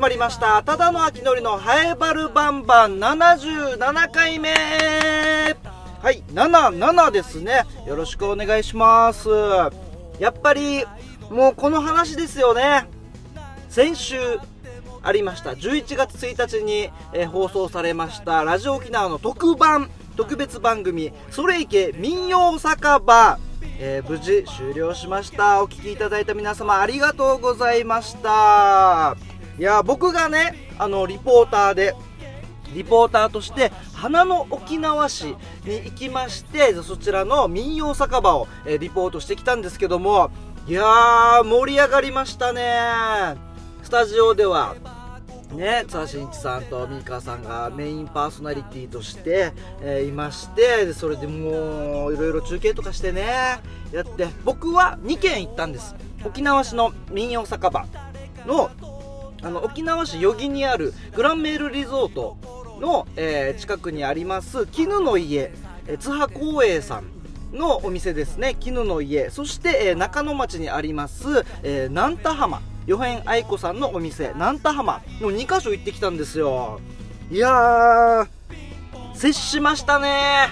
まりました。ただの秋のりのハエバルバンバン。77回目。はい77ですね。よろしくお願いします。やっぱりもうこの話ですよね。先週ありました。11月1日に、えー、放送されました。ラジオ沖縄の特番。特別番組「それいけ民謡酒場」えー、無事終了しました。お聴きいただいた皆様ありがとうございました。いや僕がねあのリポーターでリポーターとして花の沖縄市に行きましてそちらの民謡酒場を、え、リポートしてきたんですけどもいやー盛り上がりましたね。スタジオではね、津波真一さんと三川さんがメインパーソナリティとして、えー、いましてそれでもういろいろ中継とかしてねやって僕は2軒行ったんです。沖縄市の民謡酒場のあの沖縄市余木にあるグランメールリゾートの、えー、近くにあります絹の家、え、津波光栄さんのお店ですね。絹の家。そして、えー、中野町にあります、えー、南田浜ヨヘン愛子さんのお店。南田浜の2カ所行ってきたんですよ。いや接しましたね。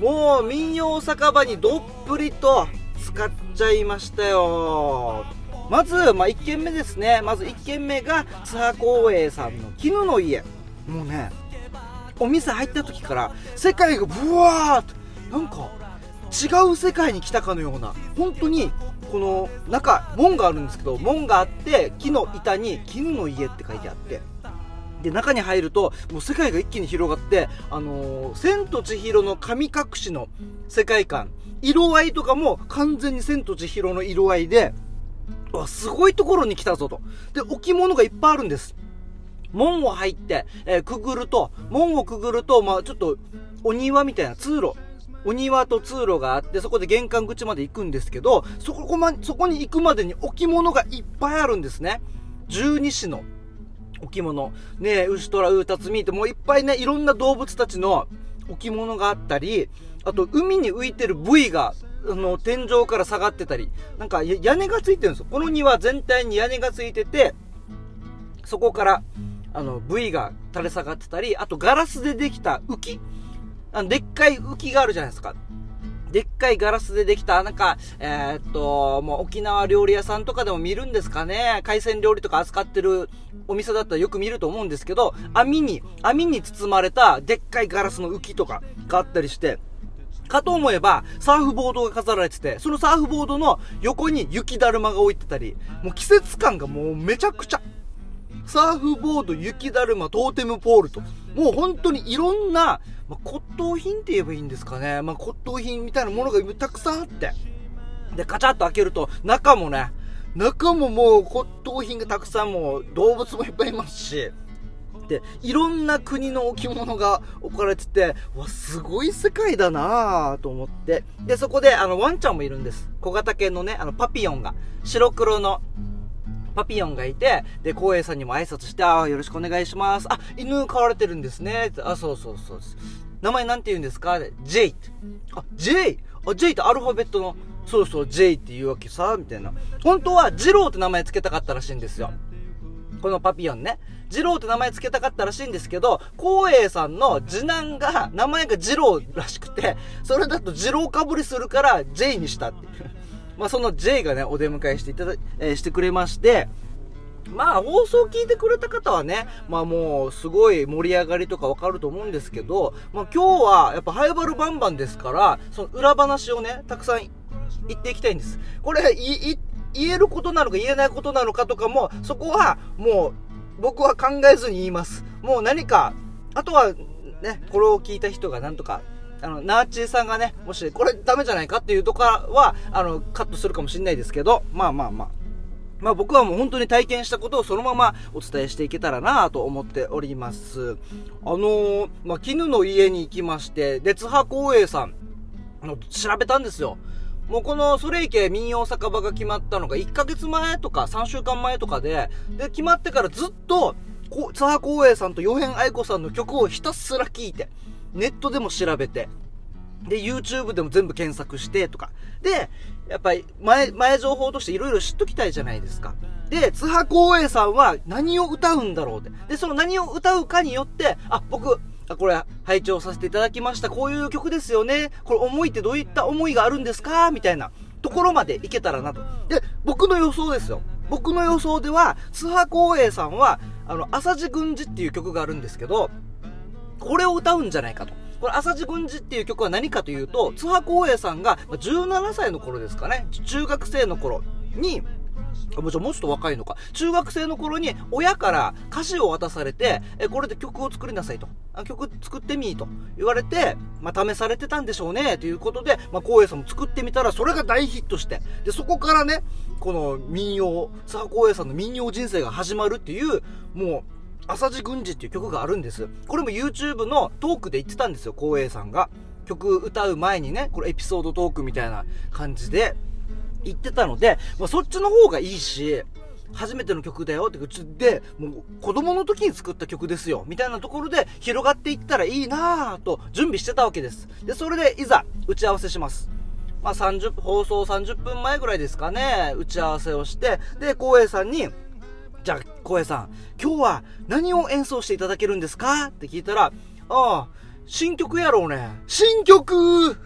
もう民謡酒場にどっぷりと使っちゃいましたよ。まず、まあ、1軒目ですね。まず1軒目が津波光栄さんの絹の家。もうねお店入った時から世界がブワーッとなんか違う世界に来たかのような本当にこの中門があるんですけど門があって木の板に「絹の家」って書いてあってで中に入るともう世界が一気に広がって「あのー、千と千尋の神隠し」の世界観。色合いとかも完全に千と千尋の色合いでわすごいところに来たぞとで置物がいっぱいあるんです門を入って、えー、くぐると門をくぐるとまあちょっとお庭みたいな通路お庭と通路があって、そこで玄関口まで行くんですけど、そこま、そこに行くまでに置物がいっぱいあるんですね。十二支の置物。ねえ、牛虎、ウータツミってもういっぱいね、いろんな動物たちの置物があったり、あと海に浮いてる部位が、あの、天井から下がってたり、なんか屋根がついてるんですよ。この庭全体に屋根がついてて、そこから、あの、部位が垂れ下がってたり、あとガラスでできた浮きあの、でっかい浮きがあるじゃないですか。でっかいガラスでできた、なんか、えー、っと、もう沖縄料理屋さんとかでも見るんですかね。海鮮料理とか扱ってるお店だったらよく見ると思うんですけど、網に、網に包まれたでっかいガラスの浮きとかがあったりして、かと思えば、サーフボードが飾られてて、そのサーフボードの横に雪だるまが置いてたり、もう季節感がもうめちゃくちゃ。サーフボード、雪だるま、トーテムポールと、もう本当にいろんな、まあ、骨董品って言えばいいんですかね。まあ、骨董品みたいなものがたくさんあって。で、カチャッと開けると、中もね、中ももう骨董品がたくさんもう動物もいっぱいいますし、で、いろんな国の置物が置かれてて、わ、すごい世界だなぁと思って。で、そこで、あの、ワンちゃんもいるんです。小型犬のね、あの、パピヨンが、白黒の、パピヨンがいて、で、光栄さんにも挨拶して、あよろしくお願いします。あ、犬飼われてるんですね。あ、そうそうそうです。名前なんて言うんですか ?J って。あ、J! あ、J ってアルファベットの、そうそう、J って言うわけさ、みたいな。本当は、ジローって名前付けたかったらしいんですよ。このパピヨンね。ジローって名前付けたかったらしいんですけど、光栄さんの次男が、名前がジローらしくて、それだとジローかぶりするから J にしたっていう。まあ、その J がね、お出迎えしていただ、えー、してくれまして、まあ、放送聞いてくれた方はね、まあもう、すごい盛り上がりとかわかると思うんですけど、まあ今日は、やっぱハイバルバンバンですから、その裏話をね、たくさん言っていきたいんです。これ、言えることなのか言えないことなのかとかも、そこは、もう、僕は考えずに言います。もう何か、あとは、ね、これを聞いた人がなんとかあの、ナーチーさんがね、もし、これダメじゃないかっていうとかは、あの、カットするかもしれないですけど、まあまあまあ。まあ僕はもう本当に体験したことをそのままお伝えしていけたらなと思っております。あのー、まあ、絹の家に行きまして、熱波光栄さん、の調べたんですよ。もうこのソレイケ民謡酒場が決まったのが1ヶ月前とか3週間前とかで、で、決まってからずっと、津波光栄さんとヨヘン愛子さんの曲をひたすら聴いて、ネットでも調べて、で、YouTube でも全部検索してとか。で、やっぱり前、前情報としていろいろ知っときたいじゃないですか。で、津波光栄さんは何を歌うんだろうって。で、その何を歌うかによって、あ、僕、これ、拝聴させていただきました。こういう曲ですよね。これ、思いってどういった思いがあるんですか？みたいなところまでいけたらなと。で、僕の予想ですよ。僕の予想では、津波光栄さんは、あの、朝地軍事っていう曲があるんですけど、これを歌うんじゃないかと。これ、朝地軍事っていう曲は何かというと、津波光栄さんが17歳の頃ですかね、中学生の頃に、もうちょっと若いのか。中学生の頃に親から歌詞を渡されて、え、これで曲を作りなさいと。曲作ってみと言われて、まあ、試されてたんでしょうね、ということで、まあ、光栄さんも作ってみたら、それが大ヒットして、で、そこからね、この民謡、佐賀光栄さんの民謡人生が始まるっていう、もう、朝地軍事っていう曲があるんです。これも YouTube のトークで言ってたんですよ、光栄さんが。曲歌う前にね、これエピソードトークみたいな感じで、言ってたので、まあ、そっちの方がいいし、初めての曲だよって口で、もう子供の時に作った曲ですよ、みたいなところで広がっていったらいいなぁと準備してたわけです。で、それでいざ打ち合わせします。まあ30、放送30分前ぐらいですかね、打ち合わせをして、で、光栄さんに、じゃあ、光栄さん、今日は何を演奏していただけるんですか？って聞いたら、ああ、新曲やろうね。新曲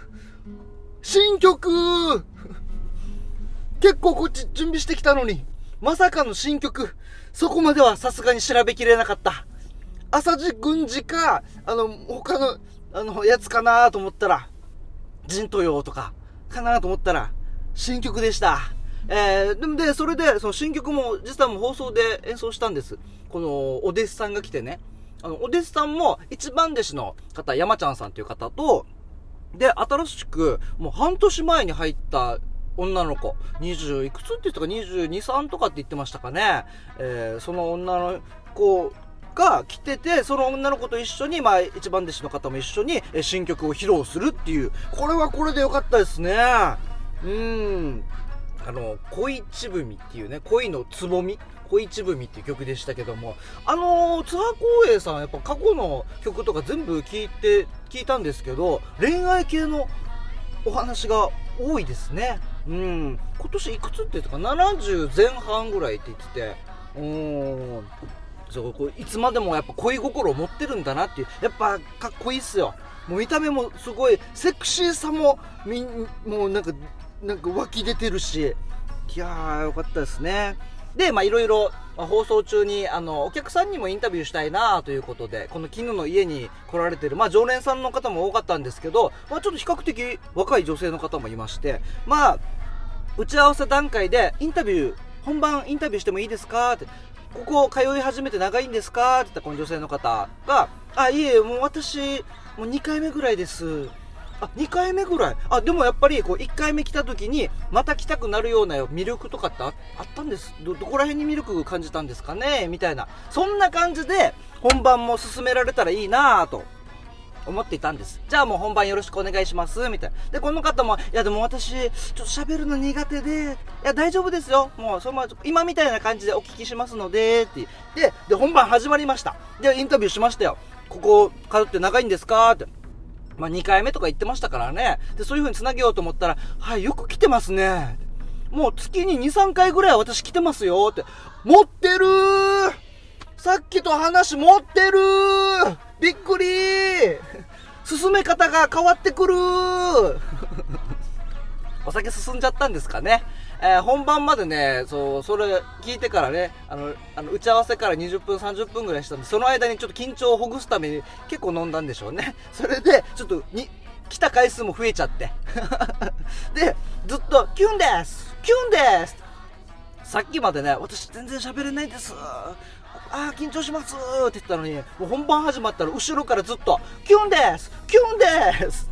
新曲結構こっち準備してきたのに、まさかの新曲、そこまではさすがに調べきれなかった。朝地軍事か、あの、他の、あの、やつかなと思ったら、陣とよとか、かなと思ったら、新曲でした。えー、でもで、それで、その新曲も、実はもう放送で演奏したんです。この、お弟子さんが来てね。あの、お弟子さんも、一番弟子の方、山ちゃんさんという方と、で、新しく、もう半年前に入った女の子、20いくつって言ったか22、3とかって言ってましたかね。えー、その女の子が来てて、その女の子と一緒に、まあ、一番弟子の方も一緒に、え新曲を披露するっていう、これはこれでよかったですね。うん。あの、恋ちぶみっていうね、恋のつぼみ恋ちぶみっていう曲でしたけども、あのー、津波光栄さん、やっぱ過去の曲とか全部聞いて、聞いたんですけど、恋愛系のお話が多いですね。うん。今年いくつって言ったか、70前半ぐらいって言ってて、うん。そうこういつまでもやっぱ恋心を持ってるんだなっていう。やっぱかっこいいっすよ。もう見た目もすごいセクシーさもみもうなんかなんか湧き出てるし。いやーよかったですね。でまあいろいろま放送中にあのお客さんにもインタビューしたいなということでこの絹の家に来られてる、まあ、常連さんの方も多かったんですけど、まあ、ちょっと比較的若い女性の方もいましてまあ打ち合わせ段階でインタビュー本番インタビューしてもいいですかってここ通い始めて長いんですかって言ったこの女性の方があいえもう私もう2回目ぐらいです。あ2回目ぐらいあでもやっぱりこう1回目来た時にまた来たくなるような魅力とかってあったんですどこら辺に魅力感じたんですかね？みたいなそんな感じで本番も進められたらいいなぁと思っていたんです。じゃあもう本番よろしくお願いします、みたいな。で、この方も、いやでも私、ちょっと喋るの苦手で、いや大丈夫ですよ。もうそのまま、今みたいな感じでお聞きしますので、ってで、で、本番始まりました。で、インタビューしましたよ。ここ通って長いんですか？って。まあ、2回目とか言ってましたからね。で、そういう風に繋げようと思ったら、はい、よく来てますね。もう月に2、3回ぐらい私来てますよって。持ってるーさっきと話持ってるーびっくりー進め方が変わってくるーお酒進んじゃったんですかね。えー、本番までね、そう、それ聞いてからね、あの、あの打ち合わせから20分、30分ぐらいしたんで、その間にちょっと緊張をほぐすために結構飲んだんでしょうね。それで、ちょっとに、来た回数も増えちゃって。で、ずっと、キュンですキュンですさっきまでね、私全然喋れないです。ああ、緊張しますって言ったのに、もう本番始まったら後ろからずっと、キュンですキュンです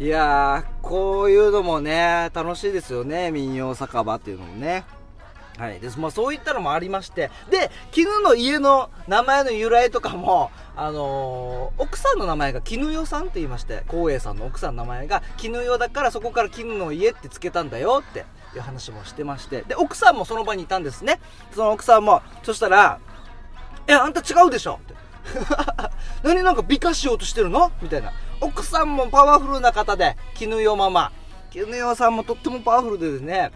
いやー、こういうのもね、楽しいですよね。民謡酒場っていうのもね。はい。です。まあそういったのもありまして。で、絹の家の名前の由来とかも、あのー、奥さんの名前が絹代さんって言いまして、光栄さんの奥さんの名前が絹代だからそこから絹の家って付けたんだよっていう話もしてまして。で、奥さんもその場にいたんですね。その奥さんも、そしたら、え、あんた違うでしょって。何なんか美化しようとしてるの？みたいな。奥さんもパワフルな方で、絹代ママ。絹代さんもとってもパワフルでですね、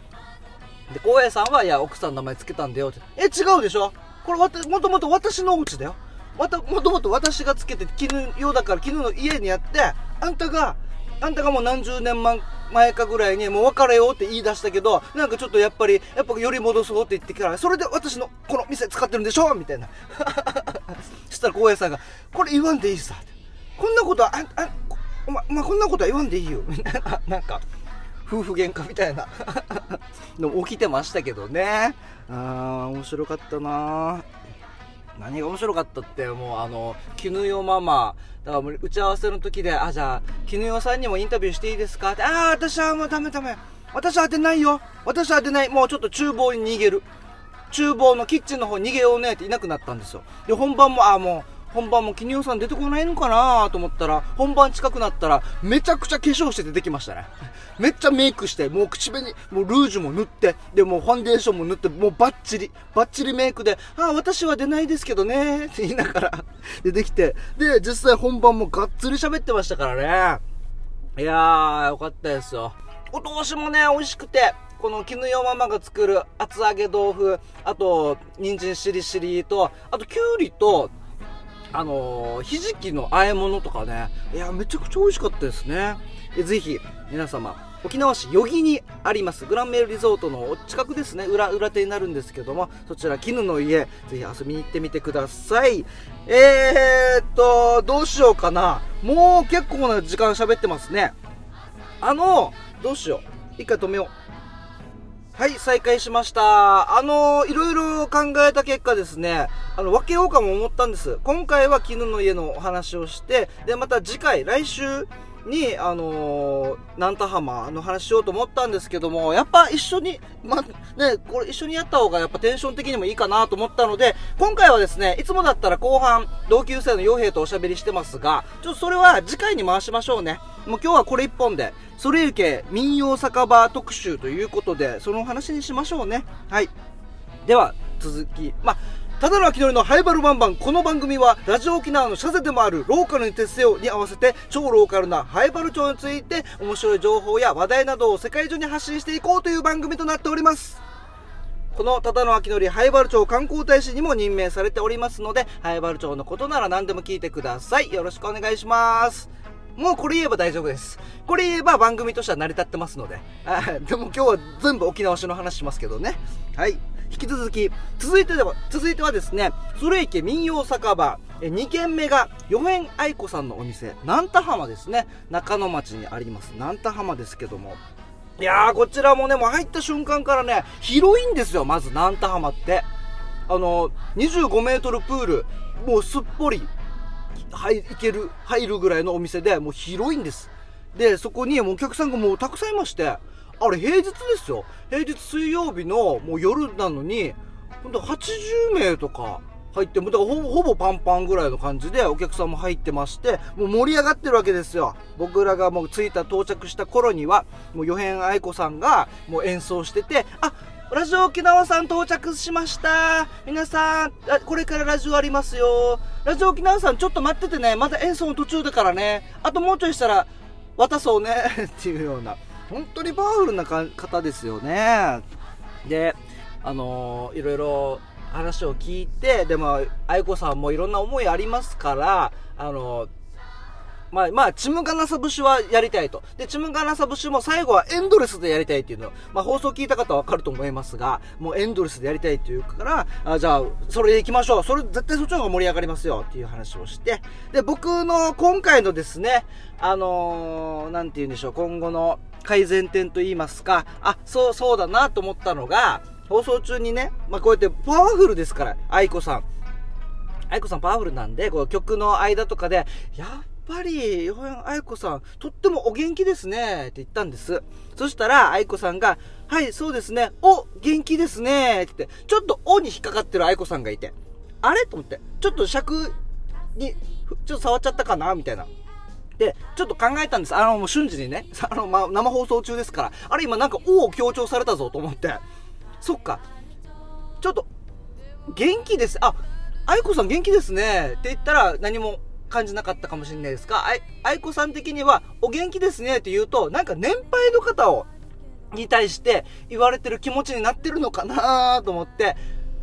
で、浩平さんは、いや、奥さんの名前つけたんだよって。え、違うでしょ？これわた、もともと私のお家だよ。また、もともと私がつけて、絹用だから絹の家にやって、あんたが、あんたがもう何十年前かぐらいにもう別れようって言い出したけど、なんかちょっとやっぱり、やっぱより戻そうって言ってから、それで私のこの店使ってるんでしょ？みたいな。そ したら浩平さんが、これ言わんでいいさ。こんなことは、あ、あ、お前、お前こんなことは言わんでいいよ。な、んか、夫婦喧嘩みたいな。の起きてましたけどね。あー、面白かったな。何が面白かったってもうあの絹代ママ。だからもう打ち合わせの時であじゃあ絹代さんにもインタビューしていいですか？ってああ私はもうダメダメ。私は当てないよ。私は当てない。もうちょっと厨房に逃げる。厨房のキッチンの方逃げようねっていなくなったんですよ。で本番もああもう本番もキニオさん出てこないのかなと思ったら、本番近くなったら、めちゃくちゃ化粧して出てきましたね。めっちゃメイクして、もう口紅、もうルージュも塗って、で、もファンデーションも塗って、もうバッチリ、バッチリメイクで、ああ、私は出ないですけどね、って言いながら出てきて、で、実際本番もがっつり喋ってましたからね。いやー、よかったですよ。お通しもね、美味しくて、この絹代ママが作る厚揚げ豆腐、あと、人参しりしりと、あと、きゅうりと、あのー、ひじきの和え物とかね、いや、めちゃくちゃ美味しかったですね。ぜひ、皆様、沖縄市余木にありますグランメールリゾートの近くですね。裏裏手になるんですけどもそちら絹の家ぜひ遊びに行ってみてください。えー、っとどうしようかな。もう結構な時間喋ってますね。あのどうしよう。一回止めよう。はい、再開しました。あの、いろいろ考えた結果ですね、あの、分けようかも思ったんです。今回は絹の家のお話をして、で、また次回、来週、に、あのー、南田浜の話しようと思ったんですけども、やっぱ一緒に、ま、ね、これ一緒にやった方がやっぱテンション的にもいいかなと思ったので、今回はですね、いつもだったら後半、同級生の傭兵とおしゃべりしてますが、ちょっとそれは次回に回しましょうね。もう今日はこれ一本で、それゆけ民謡酒場特集ということで、その話にしましょうね。はい。では、続き、まただの秋のりのハイバルバンバンこの番組はラジオ沖縄のシャゼでもあるローカルに徹せよに合わせて超ローカルなハイバル町について面白い情報や話題などを世界中に発信していこうという番組となっておりますこのただの秋のりハイバル町観光大使にも任命されておりますのでハイバル町のことなら何でも聞いてくださいよろしくお願いしますもうこれ言えば大丈夫です。これ言えば番組としては成り立ってますので。でも今日は全部沖縄市の話しますけどね。はい。引き続き、続いてでは、続いてはですね、それ池民謡酒場、え2軒目が、四辺愛子さんのお店、南田浜ですね。中野町にあります、南田浜ですけども。いやー、こちらもね、もう入った瞬間からね、広いんですよ、まず南田浜って。あの、25メートルプール、もうすっぽり、はい、行ける、入るぐらいのお店で、もう広いんです。で、そこにもうお客さんがもうたくさんいまして、あれ平日ですよ。平日水曜日のもう夜なのに、ほんと80名とか入って、もだからほぼほぼパンパンぐらいの感じでお客さんも入ってまして、もう盛り上がってるわけですよ。僕らがもう着いた到着した頃には、もう予編愛子さんがもう演奏してて、あラジオ沖縄さん到着しました。皆さん、これからラジオありますよ。ラジオ沖縄さんちょっと待っててね。まだ演奏の途中だからね。あともうちょいしたら渡そうね。っていうような。本当にパワフルな方ですよね。で、あのー、いろいろ話を聞いて、でも、愛子さんもいろんな思いありますから、あのー、まあ、まあ、チムガナサ節はやりたいと。で、チムガナサ節も最後はエンドレスでやりたいっていうの。まあ、放送聞いた方はわかると思いますが、もうエンドレスでやりたいっていうから、あじゃあ、それで行きましょう。それ、絶対そっちの方が盛り上がりますよっていう話をして、で、僕の今回のですね、あのー、なんて言うんでしょう、今後の改善点と言いますか、あ、そう、そうだなと思ったのが、放送中にね、まあ、こうやってパワフルですから、愛子さん。愛子さんパワフルなんで、こう曲の間とかで、やっぱり、愛子さん、とってもお元気ですね、って言ったんです。そしたら、愛子さんが、はい、そうですね、お、元気ですね、って言って、ちょっとおに引っかかってる愛子さんがいて、あれ？と思って、ちょっと尺に、ちょっと触っちゃったかな？みたいな。で、ちょっと考えたんです。あの、もう瞬時にね、あの、ま、生放送中ですから、あれ今なんか、おを強調されたぞと思って、そっか、ちょっと、元気です。あ、愛子さん元気ですね。って言ったら何も感じなかったかもしれないですか。あい、愛子さん的には、お元気ですねって言うと、なんか年配の方を、に対して言われてる気持ちになってるのかなと思って、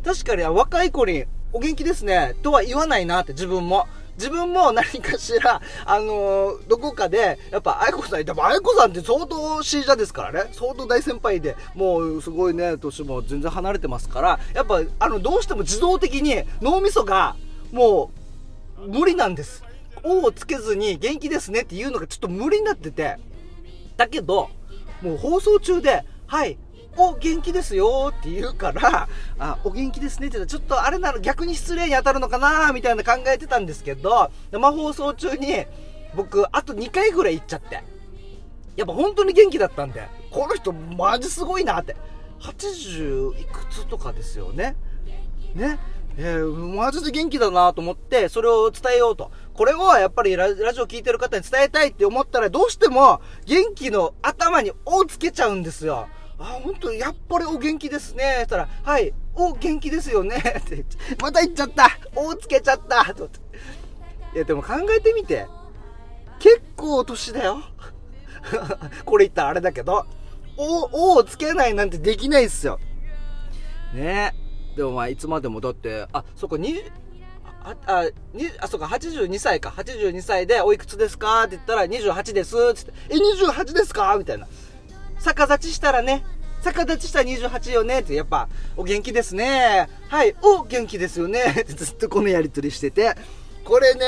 確かに若い子にお元気ですねとは言わないなって自分も。自分も何かしら、あのー、どこかで、やっぱ愛子さん、でも愛子さんって相当シージャですからね。相当大先輩で、もうすごいね、年も全然離れてますから、やっぱ、あの、どうしても自動的に脳みそが、もう、無理なんです。O をつけずに元気ですねっていうのがちょっと無理になってて。だけど、もう放送中で、はい、お元気ですよって言うから、あ、お元気ですねって言ったら、ちょっとあれなら逆に失礼に当たるのかなみたいな考えてたんですけど、生放送中に、僕、あと2回ぐらい行っちゃって。やっぱ本当に元気だったんで、この人マジすごいなって。80いくつとかですよね。ね。えー、マジで元気だなと思って、それを伝えようと。これをやっぱりラジオ聞いてる方に伝えたいって思ったら、どうしても元気の頭に「お」つけちゃうんですよ。あ、本当やっぱりお元気ですね。そしたら、はい、お元気ですよね。って、また言っちゃった。おつけちゃった。と思って。いや、でも考えてみて。結構年だよ。これ言ったらあれだけど、お、おをつけないなんてできないっすよ。ねえでもまあ、いつまでもだって、あ、そこに、あ、あ、に、あ、そうか、82歳か。82歳で、おいくつですかって言ったら、28です。つって、え、28ですかみたいな。逆立ちしたらね、逆立ちしたら28よねって、やっぱ、お元気ですね。はい、お元気ですよね。っ てずっとこのやりとりしてて、これね、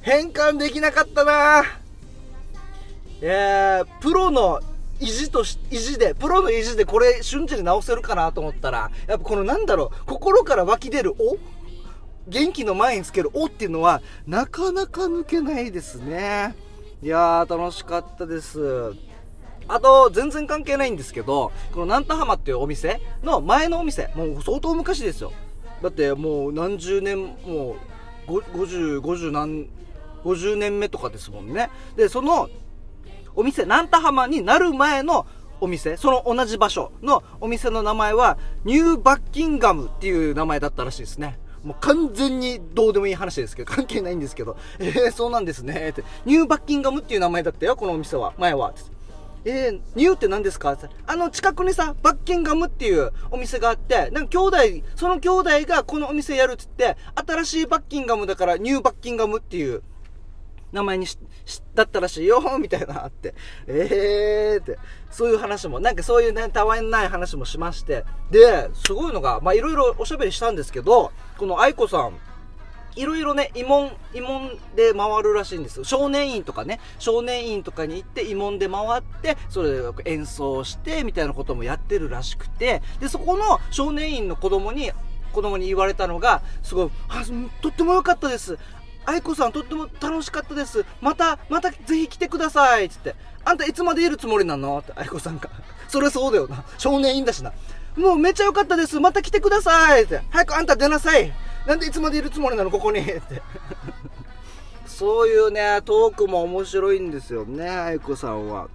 変換できなかったなえー、プロの意地とし、意地で、プロの意地でこれ瞬時に直せるかなと思ったら、やっぱこのなんだろう、心から湧き出るお元気の前につけるおっていうのは、なかなか抜けないですね。いやー、楽しかったです。あと、全然関係ないんですけど、このナンタハマっていうお店の前のお店、もう相当昔ですよ。だってもう何十年、もう、50、50何、50年目とかですもんね。で、その、お店、ナンタハマになる前のお店、その同じ場所のお店の名前は、ニューバッキンガムっていう名前だったらしいですね。もう完全にどうでもいい話ですけど、関係ないんですけど、えー、そうなんですね、って。ニューバッキンガムっていう名前だったよ、このお店は。前は。えー、ニューって何ですか？あの、近くにさ、バッキンガムっていうお店があって、なんか兄弟、その兄弟がこのお店やるって言って、新しいバッキンガムだからニューバッキンガムっていう名前にし、だったらしいよ、みたいなあって。えーって、そういう話も、なんかそういうね、たわいない話もしまして。で、すごいのが、まあいろいろおしゃべりしたんですけど、この愛子さん、いろいろね、慰問、慰問で回るらしいんですよ少年院とかね、少年院とかに行って慰問で回って、それで演奏して、みたいなこともやってるらしくて、で、そこの少年院の子供に、子供に言われたのが、すごい、あ、とっても良かったです。愛子さんとっても楽しかったです。また、またぜひ来てください。つって。あんたいつまでいるつもりなの？って愛子さんが。それそうだよな。少年院だしな。もうめっちゃ良かったです。また来てください。って。早くあんた出なさい。なんでいつまでいるつもりなの？ここにって。そういうねトークも面白いんですよね愛子さんは。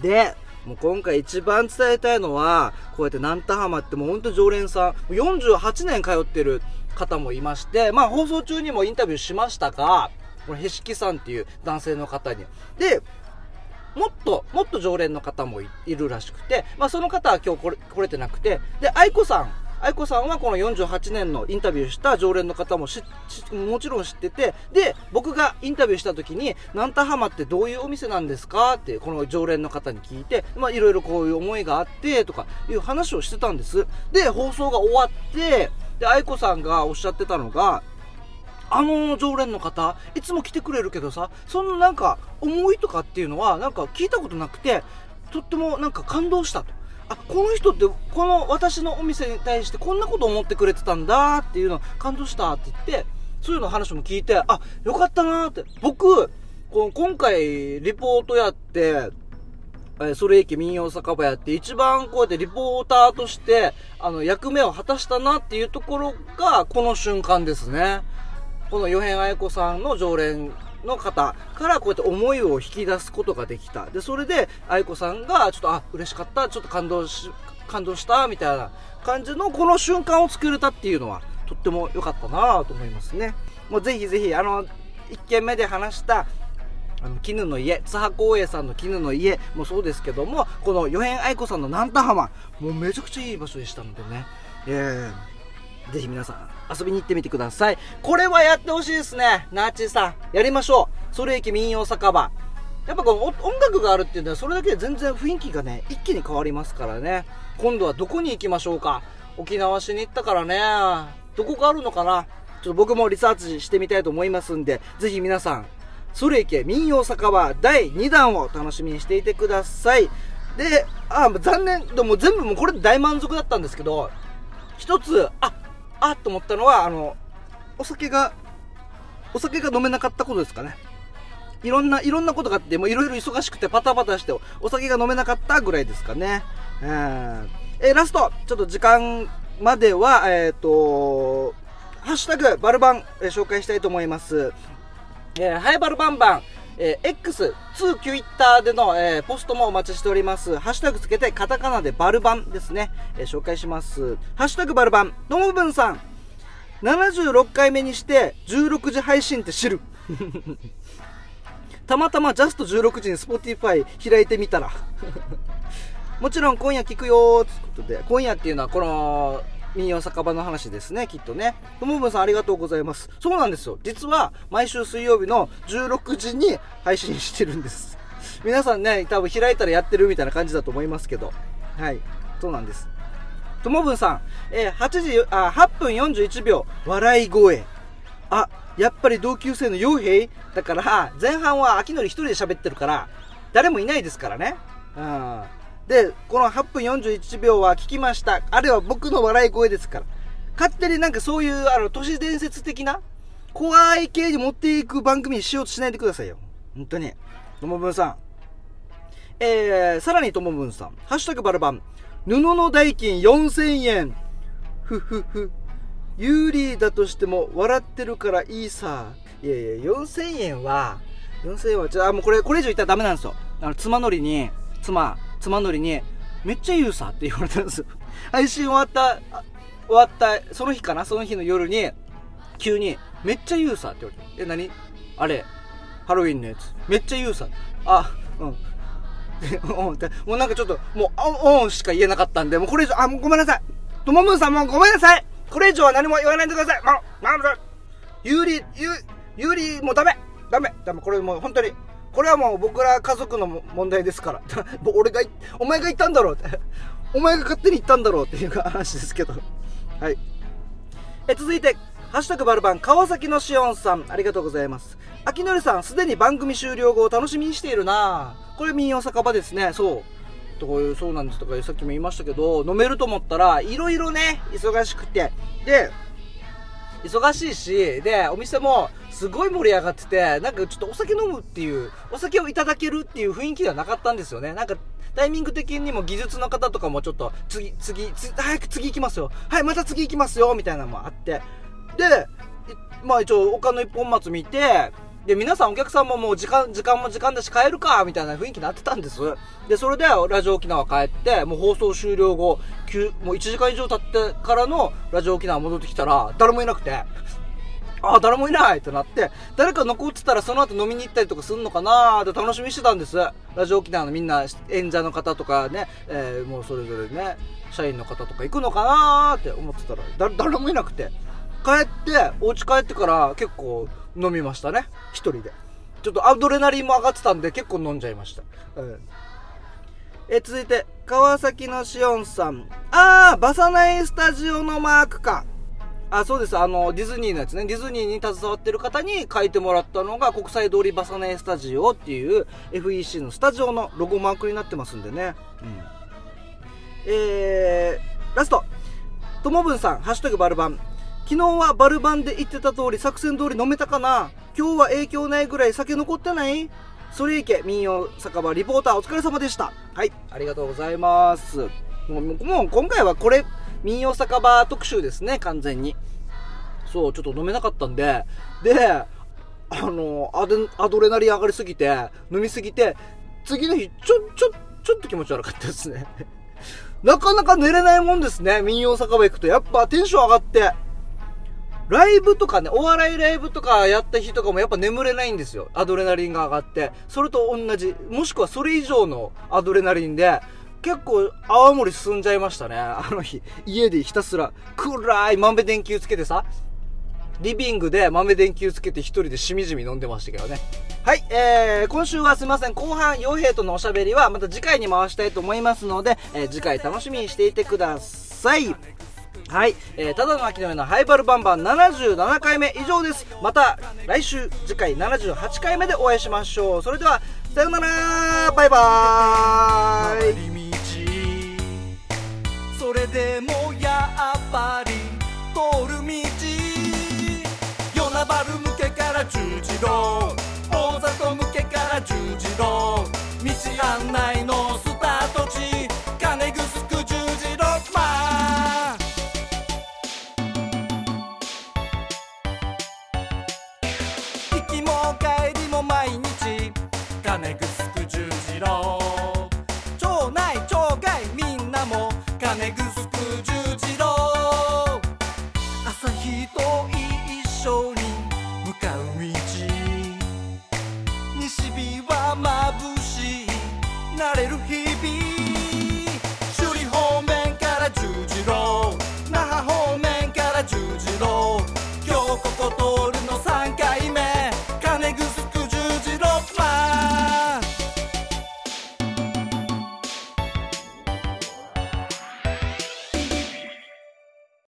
でもう今回一番伝えたいのはこうやって南田浜ってもうほんと常連さん48年通ってる方もいましてまあ放送中にもインタビューしましたがこれへしきさんっていう男性の方に。でもっと、もっと常連の方もいるらしくて、まあその方は今日来れてなくて、で、愛子さん愛子さんはこの48年のインタビューした常連の方ももちろん知ってて、で、僕がインタビューした時に、南田浜ってどういうお店なんですか？って、この常連の方に聞いて、まあいろいろこういう思いがあって、とかいう話をしてたんです。で、放送が終わって、で、愛子さんがおっしゃってたのが、あの常連の方、いつも来てくれるけどさ、そんななんか思いとかっていうのはなんか聞いたことなくて、とってもなんか感動したと。あこの人ってこの私のお店に対してこんなこと思ってくれてたんだっていうの感動したって言ってそういうの話も聞いてあよかったなって。僕この今回リポートやってそれ駅民謡酒場やって一番こうやってリポーターとしてあの役目を果たしたなっていうところがこの瞬間ですね。この与辺愛子さんの常連の方からこうやって思いを引き出すことができた。で、それで愛子さんがちょっと、あ、嬉しかった、ちょっと感動し、感動した、みたいな感じのこの瞬間を作れたっていうのは、とっても良かったなと思いますね。もうぜひぜひ、あの、1件目で話した、あの絹の家津波光栄さんの絹の家もそうですけどもこの四辺愛子さんの南田浜もうめちゃくちゃいい場所でしたのでねえー、ぜひ皆さん遊びに行ってみてください。これはやってほしいですね。ナーチさんやりましょう。それ駅民謡酒場。やっぱこの音楽があるっていうのはそれだけで全然雰囲気がね一気に変わりますからね。今度はどこに行きましょうか。沖縄市に行ったからね。どこかあるのかな。ちょっと僕もリサーチしてみたいと思いますんでぜひ皆さんそれいけ民謡酒場第2弾を楽しみにしていてください。であ残念。でも全部もうこれで大満足だったんですけど一つああと思ったのはあのお酒がお酒が飲めなかったことですかねいろんな、いろんなことがあって、もういろいろ忙しくてパタパタして、お酒が飲めなかったぐらいですかね。えー、えラスト、ちょっと時間までは、えっ、ー、と、ハッシュタグ、バルバン、えー、紹介したいと思います。えー、ハイバルバンバン、えー、X、2 Twitter での、えー、ポストもお待ちしております。ハッシュタグつけて、カタカナでバルバンですね。えー、紹介します。ハッシュタグバルバン、ともぶんさん、76回目にして16時配信って知る。たまたまジャスト16時に Spotify 開いてみたら もちろん今夜聞くよーってことで、今夜っていうのはこの民謡酒場の話ですね、きっとね。ともぶんさんありがとうございます。そうなんですよ。実は毎週水曜日の16時に配信してるんです。皆さんね、多分開いたらやってるみたいな感じだと思いますけど。はい。そうなんです。ともぶんさん、えー、8時、あ、8分41秒、笑い声。あ、やっぱり同級生の傭兵だから、前半は秋のり一人で喋ってるから、誰もいないですからね。うん。で、この8分41秒は聞きました。あれは僕の笑い声ですから。勝手になんかそういう、あの、都市伝説的な、怖い系に持っていく番組にしようとしないでくださいよ。本当に。ともぶんさん。えー、さらにともぶんさん。ハッシュタグバルバン。布の代金4000円。ふふふ。有利だとしても笑ってるからいいさ。いやいや、4000円は、4000円は、じゃあもうこれ、これ以上言ったらダメなんですよ。あの、妻乗りに、妻、妻乗りに、めっちゃ言うさって言われたんですよ。配信終わった、終わった、その日かな？その日の夜に、急に、めっちゃ言うさって言われて。え、何？あれ、ハロウィンのやつ。めっちゃ言うさ。あ、うん。もうなんかちょっと、もう、オンしか言えなかったんで、もうこれ以上、あ、もうごめんなさい。ともむんさんもうごめんなさいこれ以上は何も言わないでくださいもう、なんだ有利、有、有利、もうダメダメダメこれもう本当に、これはもう僕ら家族の問題ですから。俺が、お前が言ったんだろうって。お前が勝手に言ったんだろうっていう話ですけど。はい。え、続いて、ハッシュタグバルバン、川崎のしおんさん、ありがとうございます。秋のりさん、すでに番組終了後を楽しみにしているなこれ民謡酒場ですね。そう。とかそうなんですとかさっきも言いましたけど、飲めると思ったら、いろいろね、忙しくて。で、忙しいし、で、お店もすごい盛り上がってて、なんかちょっとお酒飲むっていう、お酒をいただけるっていう雰囲気ではなかったんですよね。なんか、タイミング的にも技術の方とかもちょっと、次、次、早く次行きますよ。はい、また次行きますよ。みたいなのもあって。で、まあ一応、他の一本松見て、で、皆さんお客さんももう時間、時間も時間だし帰るか、みたいな雰囲気になってたんです。で、それでラジオ沖縄帰って、もう放送終了後、もう1時間以上経ってからのラジオ沖縄戻ってきたら、誰もいなくて、あ、誰もいないってなって、誰か残ってたらその後飲みに行ったりとかすんのかなーって楽しみにしてたんです。ラジオ沖縄のみんな、演者の方とかね、えー、もうそれぞれね、社員の方とか行くのかなーって思ってたら、誰もいなくて。帰って、お家帰ってから結構飲みましたね。一人で。ちょっとアドレナリンも上がってたんで結構飲んじゃいました。うん。え、続いて、川崎のしおんさん。あー、バサナイスタジオのマークか。あ、そうです。あの、ディズニーのやつね。ディズニーに携わってる方に書いてもらったのが、国際通りバサナイスタジオっていう FEC のスタジオのロゴマークになってますんでね。うん。えー、ラスト。ともぶんさん、ハッシュタグバルバン。昨日はバルバンで言ってた通り作戦通り飲めたかな？今日は影響ないぐらい酒残ってない？それいけ民謡酒場リポーターお疲れ様でした。はいありがとうございます。もうもう今回はこれ民謡酒場特集ですね完全に。そうちょっと飲めなかったんで。であのアドレナリン上がりすぎて飲みすぎて次の日ちょちょちょっと気持ち悪かったですね。なかなか寝れないもんですね民謡酒場行くと。やっぱテンション上がって。ライブとかね、お笑いライブとかやった日とかもやっぱ眠れないんですよ。アドレナリンが上がって。それと同じ、もしくはそれ以上のアドレナリンで、結構泡盛進んじゃいましたね。あの日、家でひたすら暗い豆電球つけてさ、リビングで豆電球つけて一人でしみじみ飲んでましたけどね。はい、えー、今週はすいません、後半、傭兵とのおしゃべりはまた次回に回したいと思いますので、えー、次回楽しみにしていてください。はい、えー、ただの秋の上のハイバルバンバン77回目以上です。また来週次回78回目でお会いしましょう。それでは、さようなら。バイバーイ。それでもやっぱり通る道。与那原向けから十字路。大里向けから十字路。道案内の